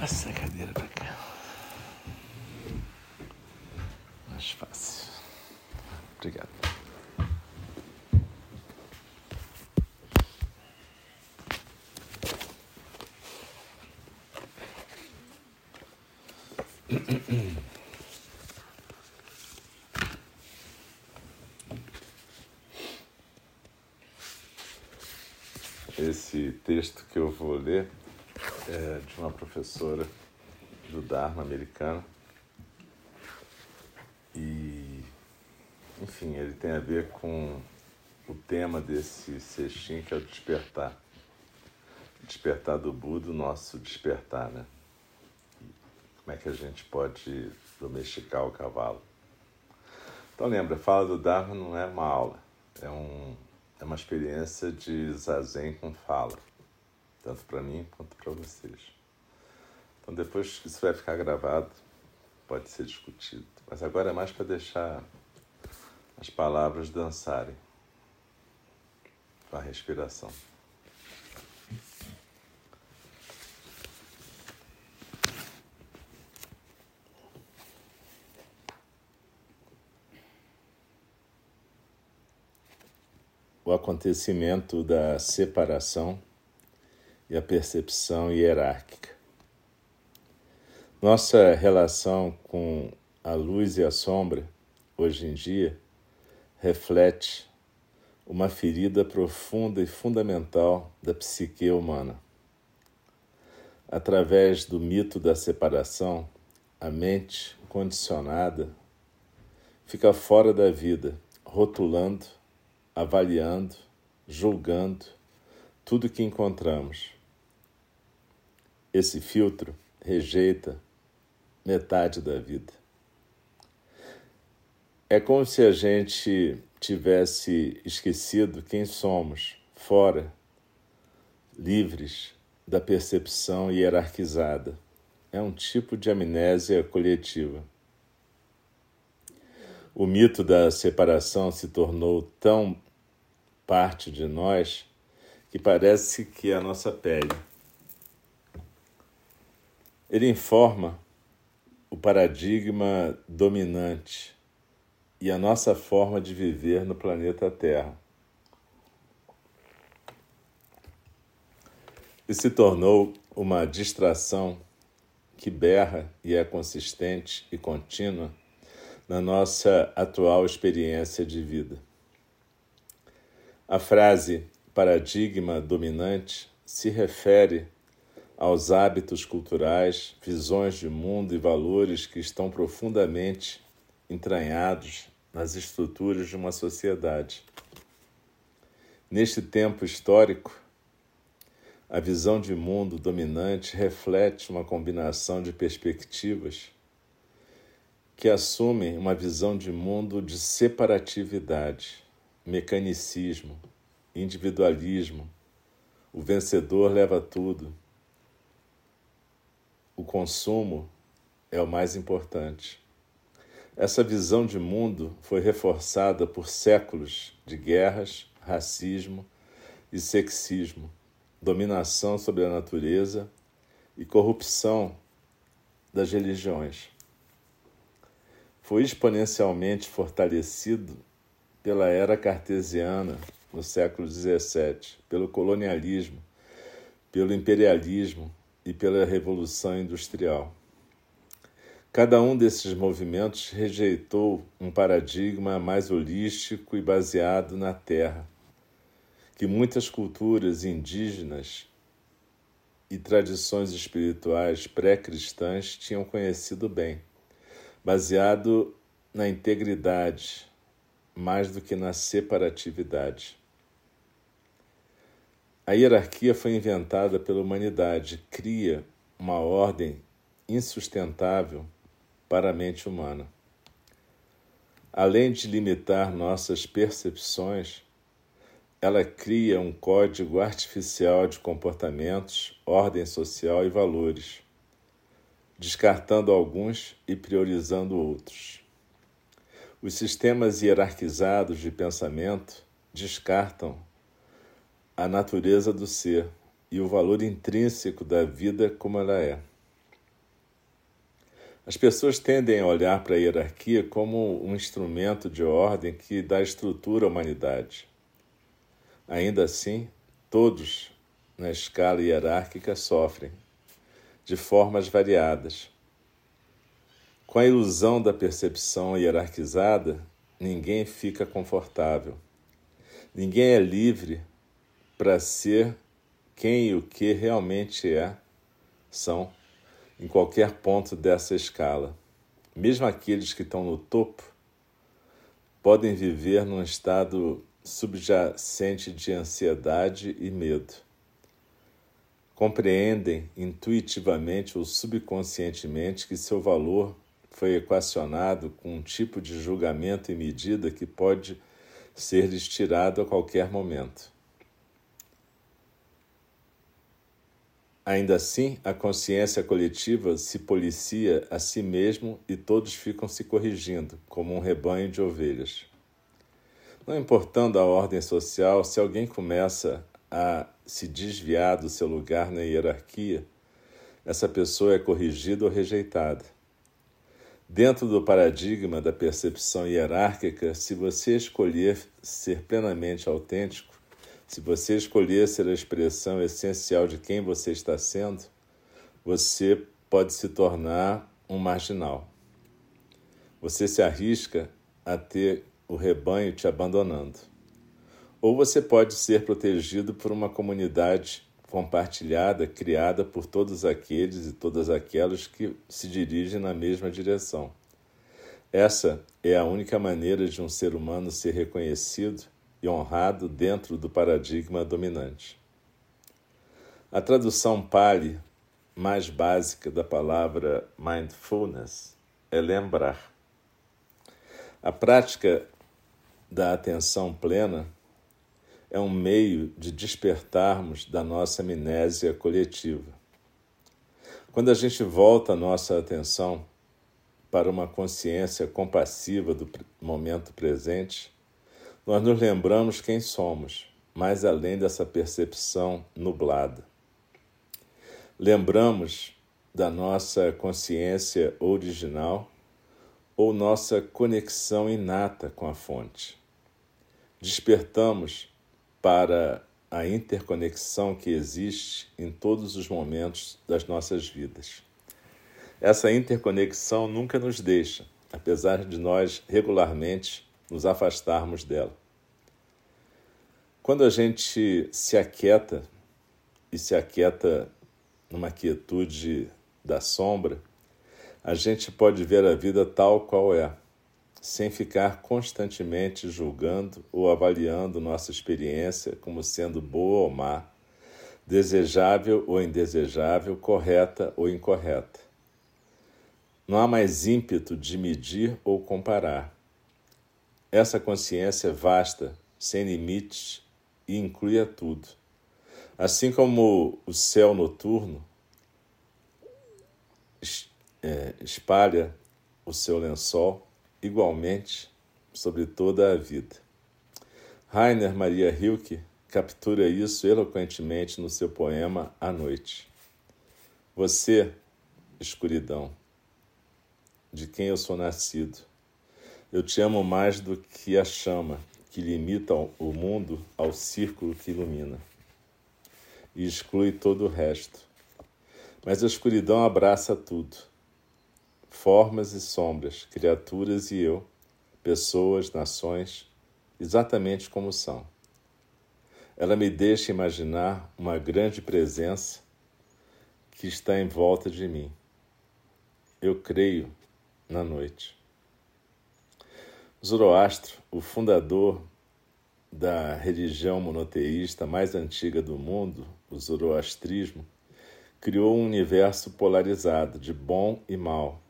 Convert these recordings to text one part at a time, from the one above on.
Passa a cadeira para cá. Mais fácil. Obrigado. Esse texto que eu vou ler é de uma professora do Dharma americana. E, enfim, ele tem a ver com o tema desse sextim, que é o despertar. Despertar do Buda, o nosso despertar, né? Como é que a gente pode domesticar o cavalo. Então lembra, fala do Dharma não é uma aula, é, um, é uma experiência de zazen com fala tanto para mim quanto para vocês. Então, depois isso vai ficar gravado, pode ser discutido. Mas agora é mais para deixar as palavras dançarem com a respiração. O acontecimento da separação e a percepção hierárquica. Nossa relação com a luz e a sombra, hoje em dia, reflete uma ferida profunda e fundamental da psique humana. Através do mito da separação, a mente condicionada fica fora da vida, rotulando, avaliando, julgando tudo que encontramos esse filtro rejeita metade da vida. É como se a gente tivesse esquecido quem somos, fora, livres da percepção hierarquizada. É um tipo de amnésia coletiva. O mito da separação se tornou tão parte de nós que parece que é a nossa pele ele informa o paradigma dominante e a nossa forma de viver no planeta Terra. E se tornou uma distração que berra e é consistente e contínua na nossa atual experiência de vida. A frase paradigma dominante se refere aos hábitos culturais, visões de mundo e valores que estão profundamente entranhados nas estruturas de uma sociedade. Neste tempo histórico, a visão de mundo dominante reflete uma combinação de perspectivas que assumem uma visão de mundo de separatividade, mecanicismo, individualismo, O vencedor leva tudo. O consumo é o mais importante. Essa visão de mundo foi reforçada por séculos de guerras, racismo e sexismo, dominação sobre a natureza e corrupção das religiões. Foi exponencialmente fortalecido pela era cartesiana no século XVII, pelo colonialismo, pelo imperialismo e pela Revolução Industrial. Cada um desses movimentos rejeitou um paradigma mais holístico e baseado na terra, que muitas culturas indígenas e tradições espirituais pré-cristãs tinham conhecido bem, baseado na integridade mais do que na separatividade. A hierarquia foi inventada pela humanidade, cria uma ordem insustentável para a mente humana. Além de limitar nossas percepções, ela cria um código artificial de comportamentos, ordem social e valores, descartando alguns e priorizando outros. Os sistemas hierarquizados de pensamento descartam a natureza do ser e o valor intrínseco da vida como ela é. As pessoas tendem a olhar para a hierarquia como um instrumento de ordem que dá estrutura à humanidade. Ainda assim, todos na escala hierárquica sofrem, de formas variadas. Com a ilusão da percepção hierarquizada, ninguém fica confortável. Ninguém é livre para ser quem e o que realmente é, são, em qualquer ponto dessa escala. Mesmo aqueles que estão no topo podem viver num estado subjacente de ansiedade e medo. Compreendem intuitivamente ou subconscientemente que seu valor foi equacionado com um tipo de julgamento e medida que pode ser lhes tirado a qualquer momento. Ainda assim, a consciência coletiva se policia a si mesmo e todos ficam se corrigindo, como um rebanho de ovelhas. Não importando a ordem social, se alguém começa a se desviar do seu lugar na hierarquia, essa pessoa é corrigida ou rejeitada. Dentro do paradigma da percepção hierárquica, se você escolher ser plenamente autêntico, se você escolher ser a expressão essencial de quem você está sendo, você pode se tornar um marginal. Você se arrisca a ter o rebanho te abandonando. Ou você pode ser protegido por uma comunidade compartilhada, criada por todos aqueles e todas aquelas que se dirigem na mesma direção. Essa é a única maneira de um ser humano ser reconhecido e honrado dentro do paradigma dominante. A tradução Pali mais básica da palavra mindfulness é lembrar. A prática da atenção plena é um meio de despertarmos da nossa amnésia coletiva. Quando a gente volta a nossa atenção para uma consciência compassiva do momento presente, nós nos lembramos quem somos, mais além dessa percepção nublada. Lembramos da nossa consciência original ou nossa conexão inata com a fonte despertamos para a interconexão que existe em todos os momentos das nossas vidas. Essa interconexão nunca nos deixa, apesar de nós regularmente nos afastarmos dela. Quando a gente se aquieta e se aquieta numa quietude da sombra, a gente pode ver a vida tal qual é sem ficar constantemente julgando ou avaliando nossa experiência como sendo boa ou má, desejável ou indesejável, correta ou incorreta. Não há mais ímpeto de medir ou comparar. Essa consciência é vasta, sem limites e inclui a tudo. Assim como o céu noturno é, espalha o seu lençol igualmente sobre toda a vida. Rainer Maria Rilke captura isso eloquentemente no seu poema A Noite. Você, escuridão, de quem eu sou nascido, eu te amo mais do que a chama que limita o mundo ao círculo que ilumina e exclui todo o resto. Mas a escuridão abraça tudo. Formas e sombras, criaturas e eu, pessoas, nações, exatamente como são. Ela me deixa imaginar uma grande presença que está em volta de mim. Eu creio na noite. Zoroastro, o fundador da religião monoteísta mais antiga do mundo, o zoroastrismo, criou um universo polarizado de bom e mal.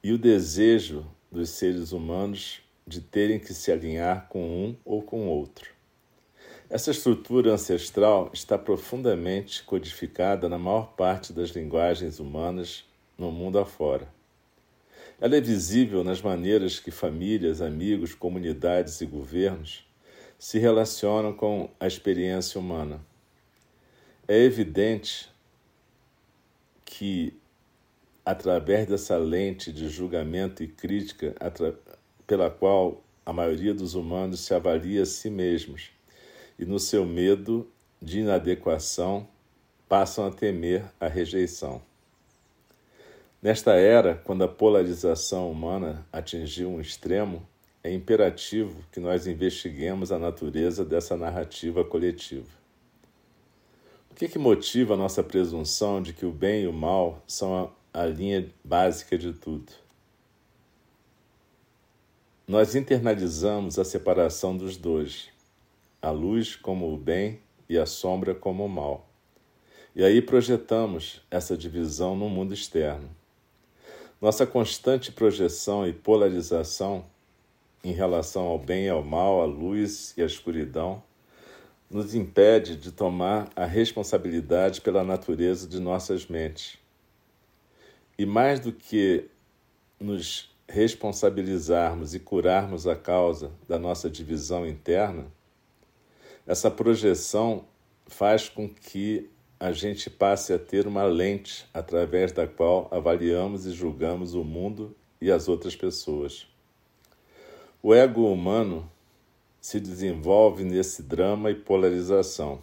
E o desejo dos seres humanos de terem que se alinhar com um ou com outro. Essa estrutura ancestral está profundamente codificada na maior parte das linguagens humanas no mundo afora. Ela é visível nas maneiras que famílias, amigos, comunidades e governos se relacionam com a experiência humana. É evidente que, através dessa lente de julgamento e crítica pela qual a maioria dos humanos se avalia a si mesmos, e no seu medo de inadequação passam a temer a rejeição. Nesta era, quando a polarização humana atingiu um extremo, é imperativo que nós investiguemos a natureza dessa narrativa coletiva. O que, que motiva a nossa presunção de que o bem e o mal são a, a linha básica de tudo? Nós internalizamos a separação dos dois, a luz como o bem e a sombra como o mal. E aí projetamos essa divisão no mundo externo. Nossa constante projeção e polarização em relação ao bem e ao mal, à luz e à escuridão, nos impede de tomar a responsabilidade pela natureza de nossas mentes. E mais do que nos responsabilizarmos e curarmos a causa da nossa divisão interna, essa projeção faz com que a gente passe a ter uma lente através da qual avaliamos e julgamos o mundo e as outras pessoas. O ego humano se desenvolve nesse drama e polarização.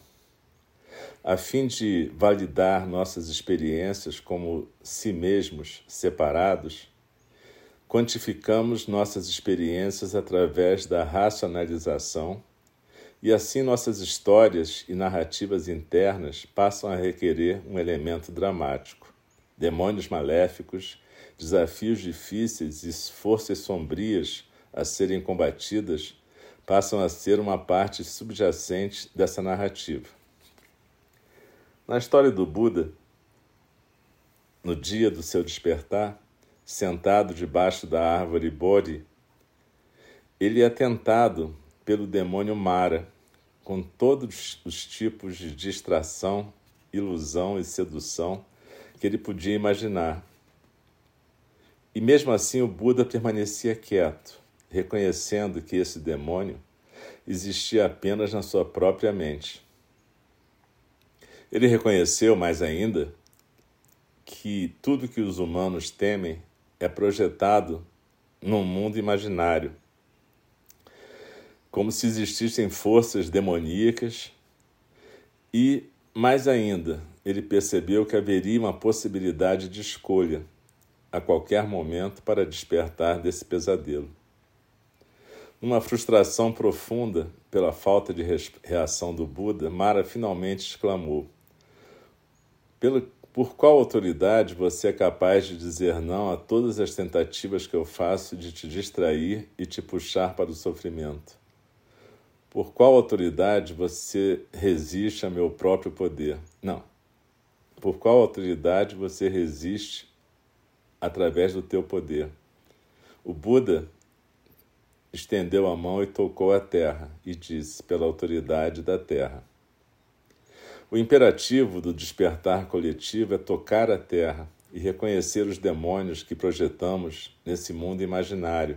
A fim de validar nossas experiências como si mesmos separados, quantificamos nossas experiências através da racionalização e assim nossas histórias e narrativas internas passam a requerer um elemento dramático. Demônios maléficos, desafios difíceis e forças sombrias a serem combatidas passam a ser uma parte subjacente dessa narrativa. Na história do Buda, no dia do seu despertar, sentado debaixo da árvore Bodhi, ele é tentado pelo demônio Mara, com todos os tipos de distração, ilusão e sedução que ele podia imaginar. E mesmo assim o Buda permanecia quieto, reconhecendo que esse demônio existia apenas na sua própria mente. Ele reconheceu mais ainda que tudo que os humanos temem é projetado num mundo imaginário, como se existissem forças demoníacas, e, mais ainda, ele percebeu que haveria uma possibilidade de escolha a qualquer momento para despertar desse pesadelo. Numa frustração profunda pela falta de reação do Buda, Mara finalmente exclamou: Pelo, Por qual autoridade você é capaz de dizer não a todas as tentativas que eu faço de te distrair e te puxar para o sofrimento? Por qual autoridade você resiste a meu próprio poder? Não. Por qual autoridade você resiste através do teu poder? O Buda estendeu a mão e tocou a terra, e disse: Pela autoridade da terra. O imperativo do despertar coletivo é tocar a terra e reconhecer os demônios que projetamos nesse mundo imaginário,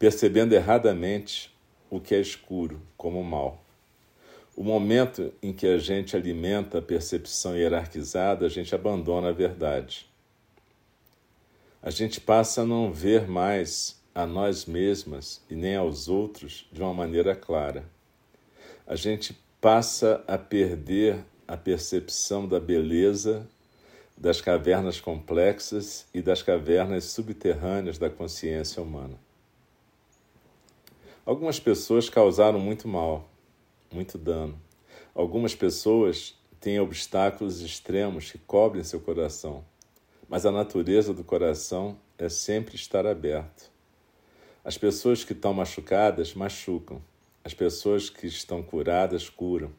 percebendo erradamente o que é escuro como mal. O momento em que a gente alimenta a percepção hierarquizada, a gente abandona a verdade. A gente passa a não ver mais a nós mesmas e nem aos outros de uma maneira clara. A gente passa a perder a percepção da beleza das cavernas complexas e das cavernas subterrâneas da consciência humana. Algumas pessoas causaram muito mal, muito dano. Algumas pessoas têm obstáculos extremos que cobrem seu coração, mas a natureza do coração é sempre estar aberto. As pessoas que estão machucadas machucam, as pessoas que estão curadas curam.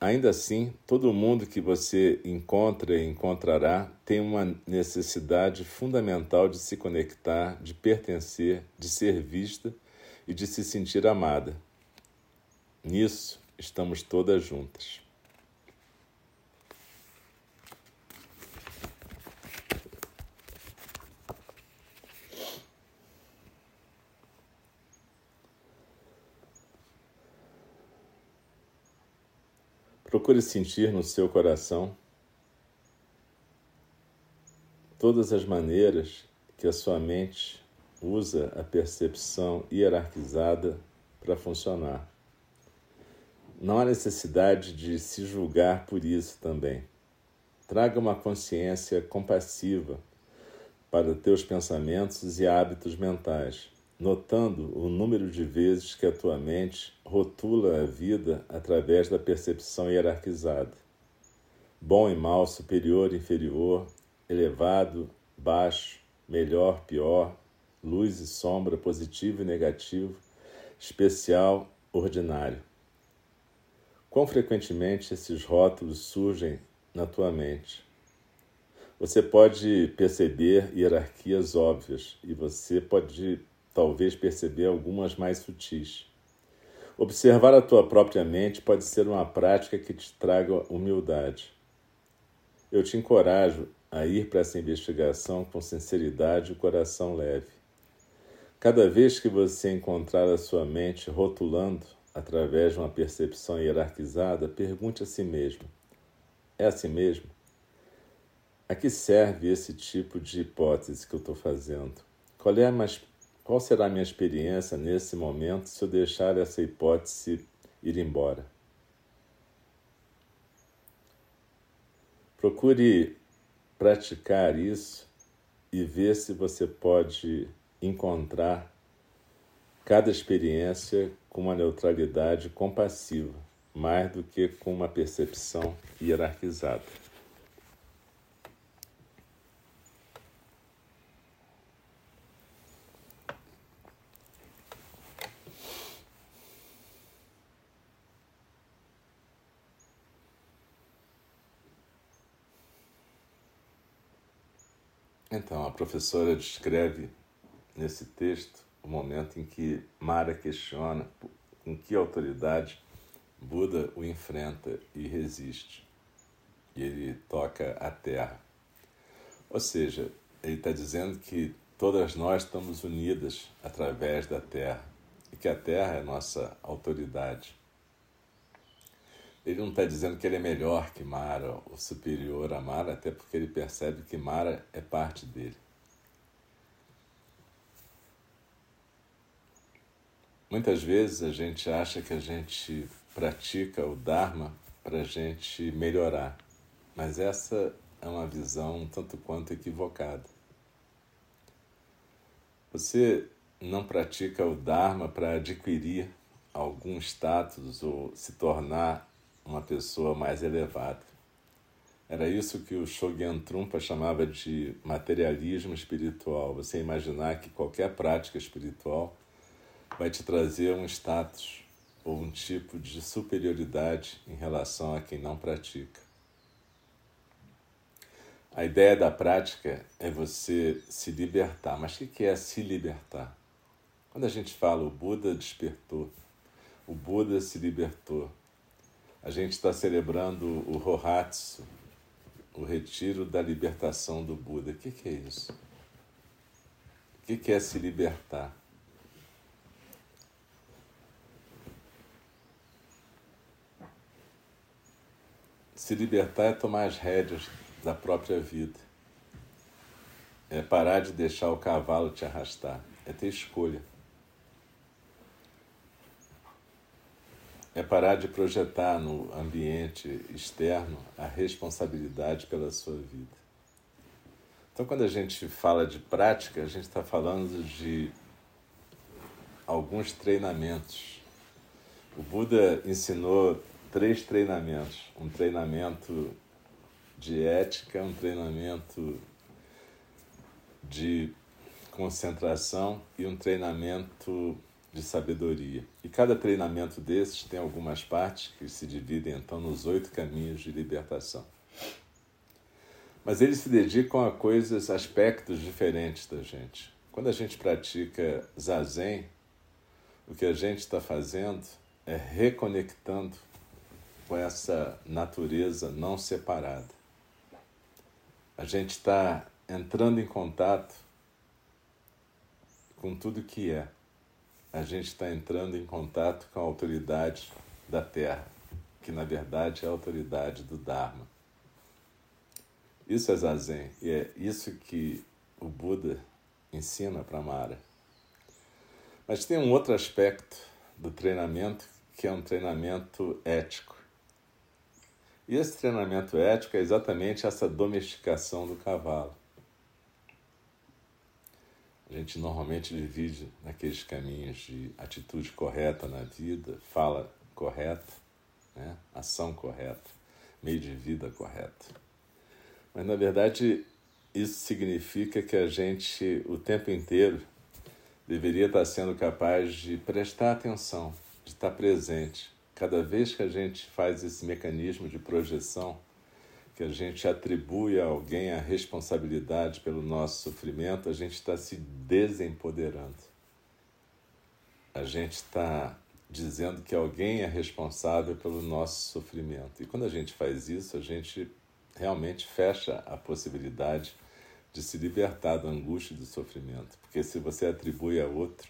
Ainda assim, todo mundo que você encontra e encontrará tem uma necessidade fundamental de se conectar, de pertencer, de ser vista e de se sentir amada. Nisso estamos todas juntas. Procure sentir no seu coração todas as maneiras que a sua mente usa a percepção hierarquizada para funcionar. Não há necessidade de se julgar por isso também. Traga uma consciência compassiva para teus pensamentos e hábitos mentais notando o número de vezes que a tua mente rotula a vida através da percepção hierarquizada. Bom e mal, superior, inferior, elevado, baixo, melhor, pior, luz e sombra, positivo e negativo, especial, ordinário. Quão frequentemente esses rótulos surgem na tua mente? Você pode perceber hierarquias óbvias e você pode talvez perceber algumas mais sutis. Observar a tua própria mente pode ser uma prática que te traga humildade. Eu te encorajo a ir para essa investigação com sinceridade e coração leve. Cada vez que você encontrar a sua mente rotulando através de uma percepção hierarquizada, pergunte a si mesmo: é assim mesmo? A que serve esse tipo de hipótese que eu estou fazendo? Qual é mais qual será a minha experiência nesse momento se eu deixar essa hipótese ir embora? Procure praticar isso e ver se você pode encontrar cada experiência com uma neutralidade compassiva, mais do que com uma percepção hierarquizada. Então, a professora descreve nesse texto o momento em que Mara questiona com que autoridade Buda o enfrenta e resiste. E ele toca a terra. Ou seja, ele está dizendo que todas nós estamos unidas através da terra e que a terra é nossa autoridade. Ele não está dizendo que ele é melhor que Mara ou superior a Mara, até porque ele percebe que Mara é parte dele. Muitas vezes a gente acha que a gente pratica o Dharma para a gente melhorar, mas essa é uma visão tanto quanto equivocada. Você não pratica o Dharma para adquirir algum status ou se tornar uma pessoa mais elevada. Era isso que o Shogyan Trumpa chamava de materialismo espiritual. Você imaginar que qualquer prática espiritual vai te trazer um status ou um tipo de superioridade em relação a quem não pratica. A ideia da prática é você se libertar. Mas o que é se libertar? Quando a gente fala o Buda despertou, o Buda se libertou, A gente está celebrando o Rohatsu, o retiro da libertação do Buda. O que, que é isso? O que, que é se libertar? Se libertar é tomar as rédeas da própria vida. É parar de deixar o cavalo te arrastar. É ter escolha. É parar de projetar no ambiente externo a responsabilidade pela sua vida. Então, quando a gente fala de prática, a gente está falando de alguns treinamentos. O Buda ensinou três treinamentos: um treinamento de ética, um treinamento de concentração e um treinamento de sabedoria. E cada treinamento desses tem algumas partes que se dividem então nos oito caminhos de libertação. Mas eles se dedicam a coisas, aspectos diferentes da gente. Quando a gente pratica zazen, o que a gente está fazendo é reconectando com essa natureza não separada. A gente está entrando em contato com tudo que é. A gente está entrando em contato com a autoridade da Terra, que na verdade é a autoridade do Dharma. Isso é Zazen e é isso que o Buda ensina para Mara. Mas tem um outro aspecto do treinamento que é um treinamento ético. E esse treinamento ético é exatamente essa domesticação do cavalo. A gente normalmente divide naqueles caminhos de atitude correta na vida, fala correta, né? ação correta, meio de vida correto. Mas na verdade isso significa que a gente o tempo inteiro deveria estar sendo capaz de prestar atenção, de estar presente Cada vez que a gente faz esse mecanismo de projeção, que a gente atribui a alguém a responsabilidade pelo nosso sofrimento, a gente está se desempoderando. A gente está dizendo que alguém é responsável pelo nosso sofrimento. E quando a gente faz isso, a gente realmente fecha a possibilidade de se libertar da angústia e do sofrimento. Porque se você atribui a outro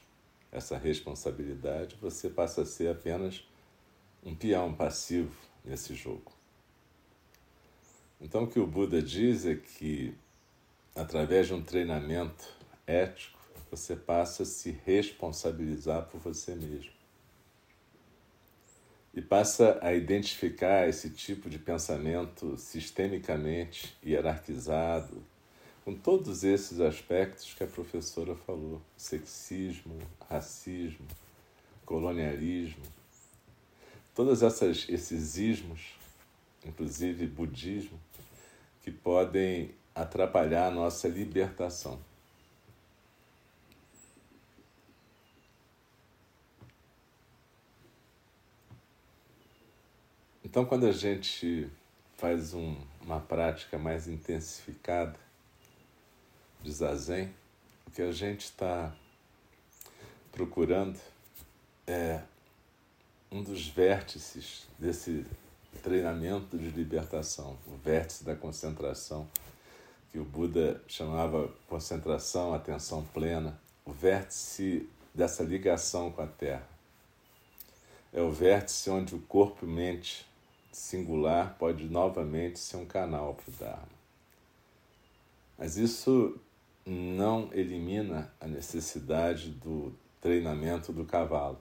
essa responsabilidade, você passa a ser apenas um peão passivo nesse jogo. Então, o que o Buda diz é que, através de um treinamento ético, você passa a se responsabilizar por você mesmo. E passa a identificar esse tipo de pensamento sistemicamente hierarquizado, com todos esses aspectos que a professora falou: sexismo, racismo, colonialismo, todos essas, esses ismos, inclusive budismo, que podem atrapalhar a nossa libertação. Então, quando a gente faz um, uma prática mais intensificada de zazen, o que a gente está procurando é um dos vértices desse treinamento de libertação, o vértice da concentração, que o Buda chamava concentração, atenção plena, o vértice dessa ligação com a Terra. É o vértice onde o corpo e mente singular pode novamente ser um canal para o Dharma. Mas isso não elimina a necessidade do treinamento do cavalo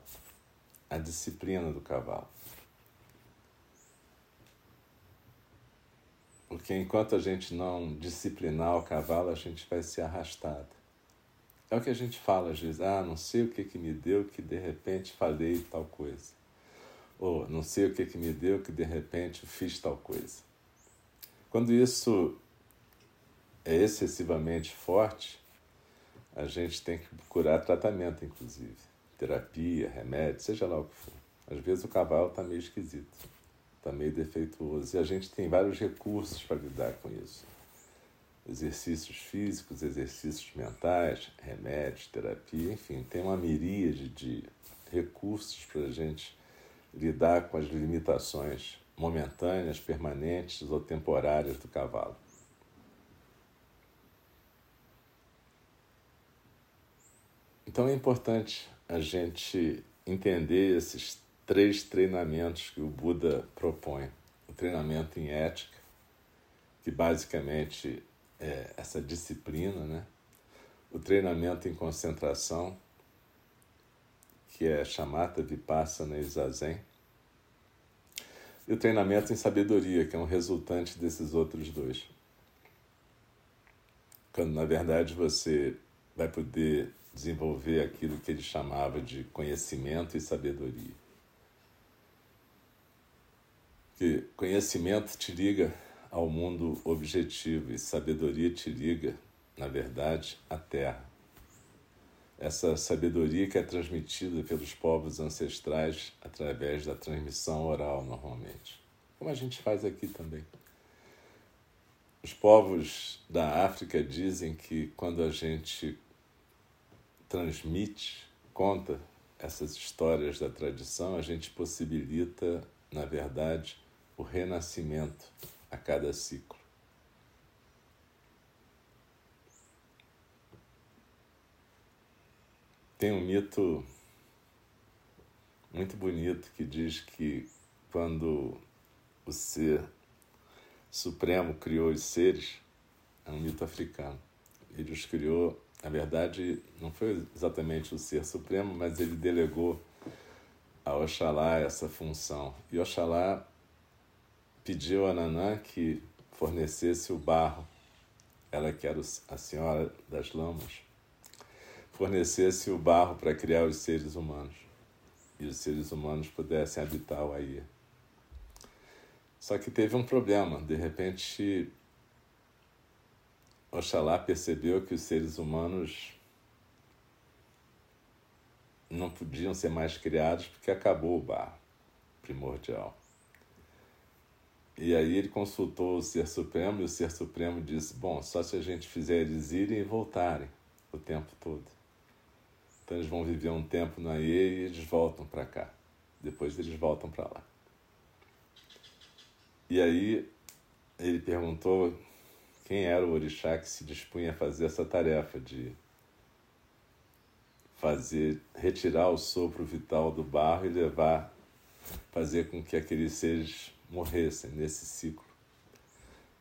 a disciplina do cavalo. Porque enquanto a gente não disciplinar o cavalo, a gente vai ser arrastado. É o que a gente fala às vezes, ah, não sei o que, que me deu que de repente falei tal coisa. Ou não sei o que, que me deu que de repente fiz tal coisa. Quando isso é excessivamente forte, a gente tem que procurar tratamento, inclusive terapia, remédio, seja lá o que for. Às vezes o cavalo está meio esquisito, está meio defeituoso e a gente tem vários recursos para lidar com isso. Exercícios físicos, exercícios mentais, remédios, terapia, enfim, tem uma miríade de recursos para a gente lidar com as limitações momentâneas, permanentes ou temporárias do cavalo. Então é importante a gente entender esses três treinamentos que o Buda propõe: o treinamento em ética, que basicamente é essa disciplina, né? o treinamento em concentração, que é chamata vipassana e zazen, e o treinamento em sabedoria, que é um resultante desses outros dois. Quando na verdade você vai poder desenvolver aquilo que ele chamava de conhecimento e sabedoria. Que conhecimento te liga ao mundo objetivo e sabedoria te liga, na verdade, à terra. Essa sabedoria que é transmitida pelos povos ancestrais através da transmissão oral, normalmente. Como a gente faz aqui também. Os povos da África dizem que quando a gente transmite, conta essas histórias da tradição, a gente possibilita, na verdade, o renascimento a cada ciclo. Tem um mito muito bonito que diz que quando o ser supremo criou os seres, é um mito africano, ele os criou, na verdade, não foi exatamente o ser supremo, mas ele delegou a Oxalá essa função. E Oxalá pediu a Nanã que fornecesse o barro, ela que era a senhora das lamas, fornecesse o barro para criar os seres humanos e os seres humanos pudessem habitar o Aie. Só que teve um problema, de repente Oxalá percebeu que os seres humanos não podiam ser mais criados porque acabou o barro primordial. E aí ele consultou o Ser Supremo e o Ser Supremo disse: Bom, só se a gente fizer eles irem e voltarem o tempo todo. Então eles vão viver um tempo na E e eles voltam para cá. Depois eles voltam para lá. E aí ele perguntou quem era o orixá que se dispunha a fazer essa tarefa de fazer retirar o sopro vital do barro e levar fazer com que aqueles seres morressem nesse ciclo.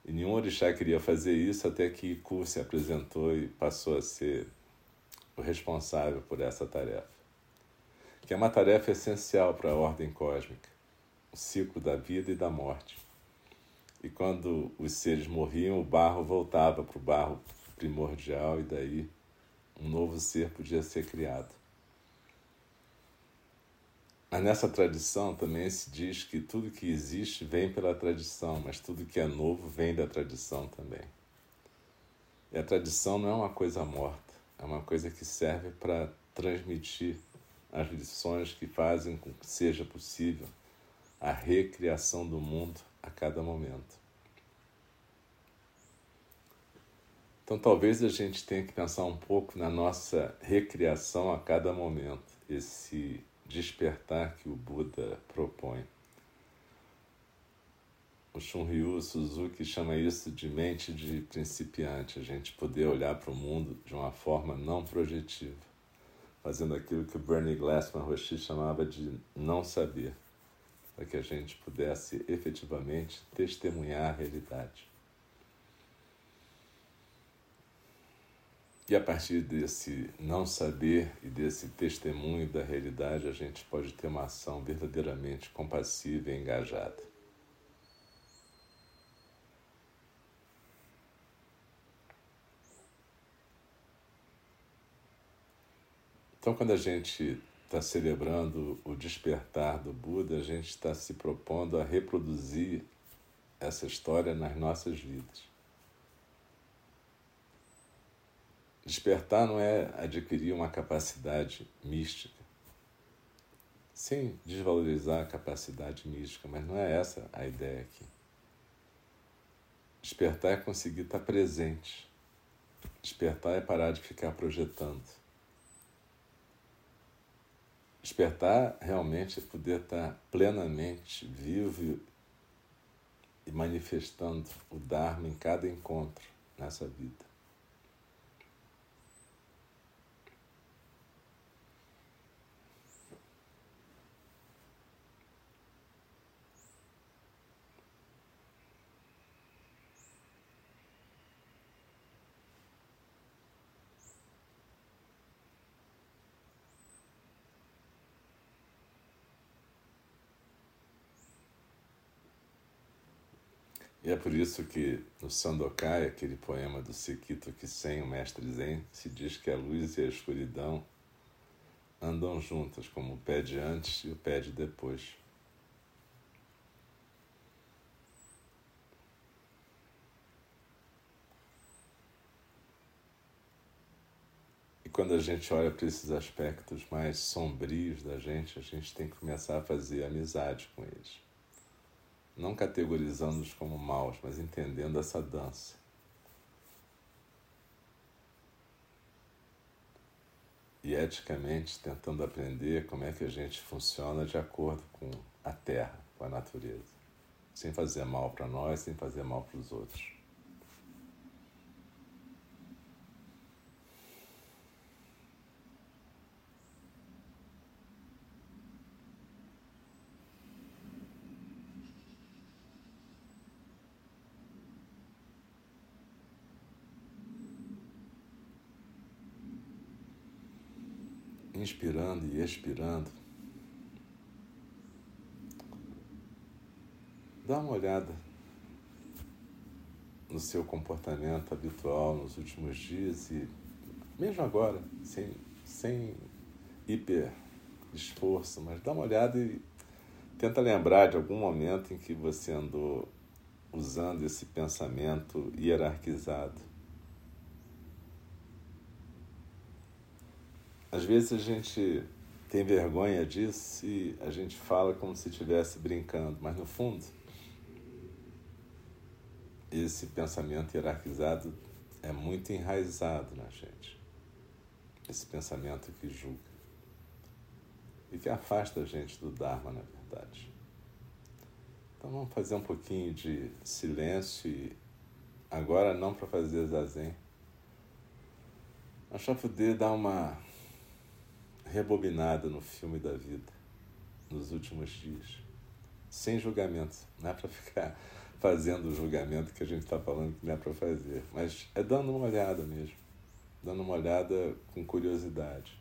E nenhum orixá queria fazer isso até que Iku se apresentou e passou a ser o responsável por essa tarefa, que é uma tarefa essencial para a ordem cósmica, o ciclo da vida e da morte. E quando os seres morriam, o barro voltava para o barro primordial e daí um novo ser podia ser criado. Mas nessa tradição também se diz que tudo que existe vem pela tradição, mas tudo que é novo vem da tradição também. E a tradição não é uma coisa morta, é uma coisa que serve para transmitir as lições que fazem com que seja possível a recriação do mundo a cada momento. Então talvez a gente tenha que pensar um pouco na nossa recriação a cada momento, esse despertar que o Buda propõe. O Shunryu Suzuki chama isso de mente de principiante, a gente poder olhar para o mundo de uma forma não projetiva, fazendo aquilo que o Bernie Glassman Roshi chamava de não saber, para que a gente pudesse efetivamente testemunhar a realidade. E a partir desse não saber e desse testemunho da realidade, a gente pode ter uma ação verdadeiramente compassiva e engajada. Então, quando a gente está celebrando o despertar do Buda, a gente está se propondo a reproduzir essa história nas nossas vidas. Despertar não é adquirir uma capacidade mística, sem desvalorizar a capacidade mística, mas não é essa a ideia aqui. Despertar é conseguir estar presente. Despertar é parar de ficar projetando. Despertar realmente é poder estar plenamente vivo e manifestando o Dharma em cada encontro nessa vida. E é por isso que no Sandokai, aquele poema do Sekito Kisen, o mestre Zen, se diz que a luz e a escuridão andam juntas, como o pé de antes e o pé de depois. E quando a gente olha para esses aspectos mais sombrios da gente, a gente tem que começar a fazer amizade com eles não categorizando-os como maus, mas entendendo essa dança. E eticamente tentando aprender como é que a gente funciona de acordo com a terra, com a natureza, sem fazer mal para nós, sem fazer mal para os outros. Inspirando e expirando, dá uma olhada no seu comportamento habitual nos últimos dias e mesmo agora, sem, sem hiper esforço, mas dá uma olhada e tenta lembrar de algum momento em que você andou usando esse pensamento hierarquizado Às vezes a gente tem vergonha disso e a gente fala como se estivesse brincando, mas no fundo, esse pensamento hierarquizado é muito enraizado na gente. Esse pensamento que julga e que afasta a gente do Dharma, na verdade. Então vamos fazer um pouquinho de silêncio e agora não para fazer zazen, mas para poder dar uma rebobinada no filme da vida nos últimos dias, sem julgamento. Não é para ficar fazendo o julgamento que a gente está falando que não é para fazer, mas é dando uma olhada mesmo, dando uma olhada com curiosidade.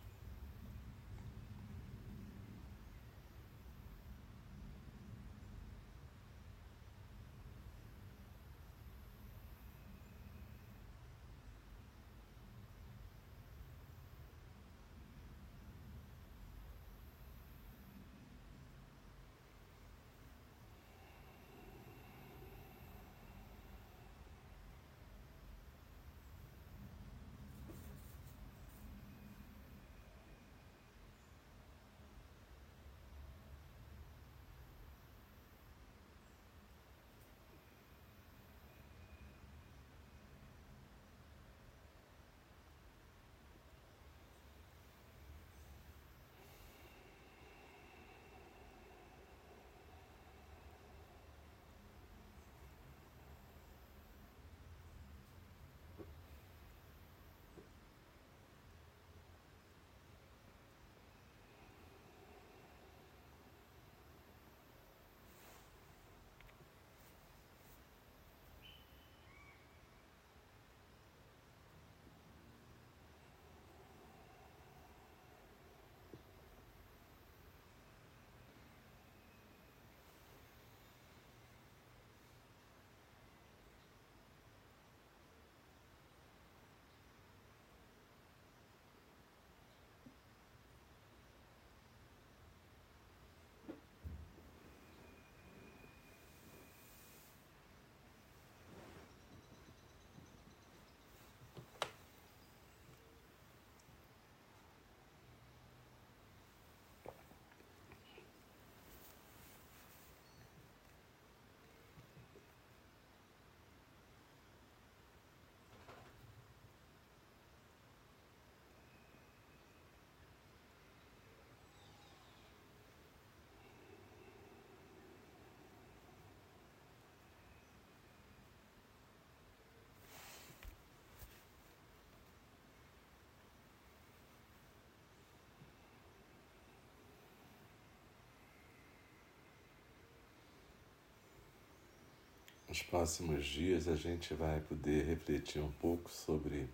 Nos próximos dias a gente vai poder refletir um pouco sobre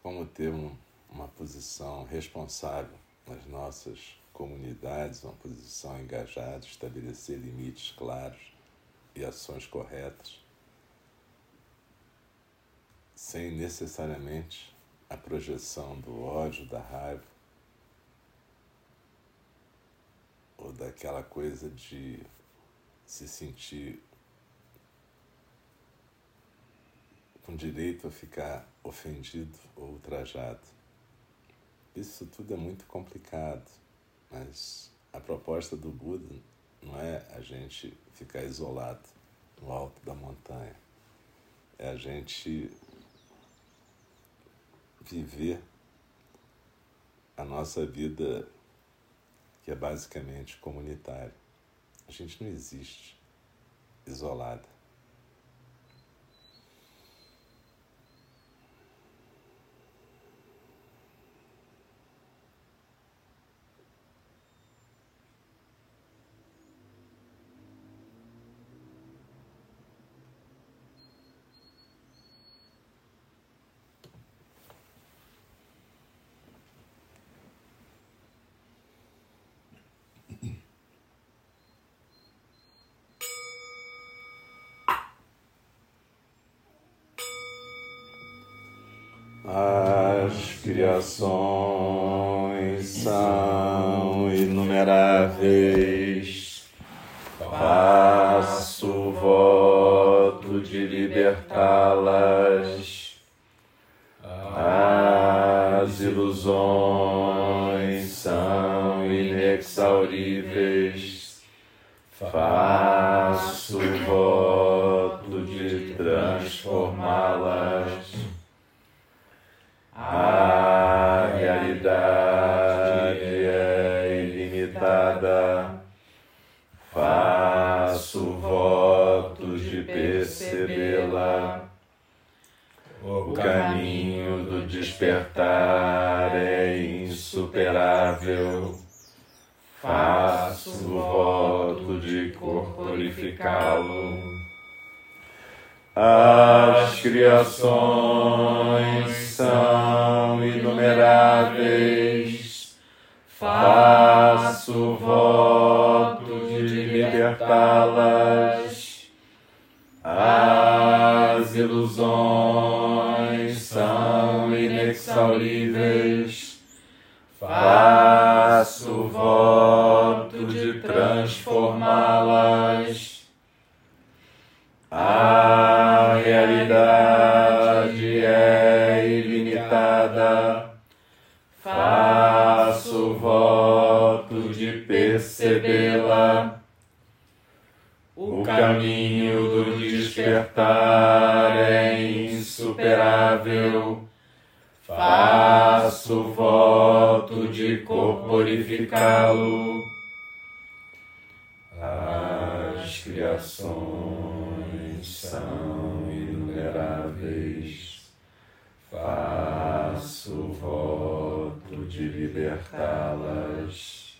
como ter um, uma posição responsável nas nossas comunidades, uma posição engajada, estabelecer limites claros e ações corretas, sem necessariamente a projeção do ódio, da raiva ou daquela coisa de se sentir com direito a ficar ofendido ou ultrajado. Isso tudo é muito complicado, mas a proposta do Buda não é a gente ficar isolado no alto da montanha, é a gente viver a nossa vida que é basicamente comunitária. A gente não existe isolada. As criações são inumeráveis. Faço voto de libertá-las. De corporificá-lo. As criações são inumeráveis. De corporificá-lo. As criações são inumeráveis. Faço voto de libertá-las.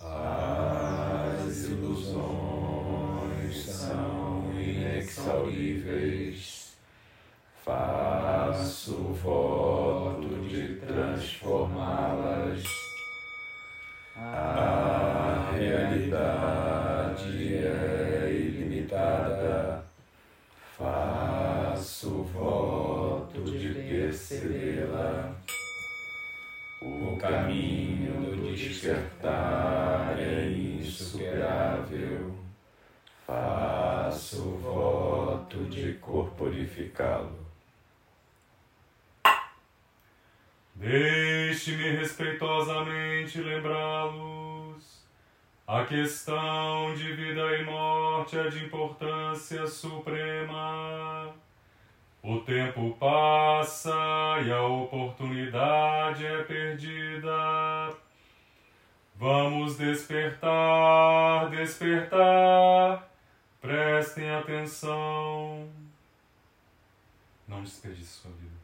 As ilusões são inexauríveis. Faço voto de transformá-las. Realidade é ilimitada. Faço voto de percebê-la. O caminho do despertar é insuperável. Faço voto de corporificá-lo. Deixe-me respeitosamente lembrá-los. A questão de vida e morte é de importância suprema. O tempo passa e a oportunidade é perdida. Vamos despertar, despertar. Prestem atenção. Não desperdice sua vida.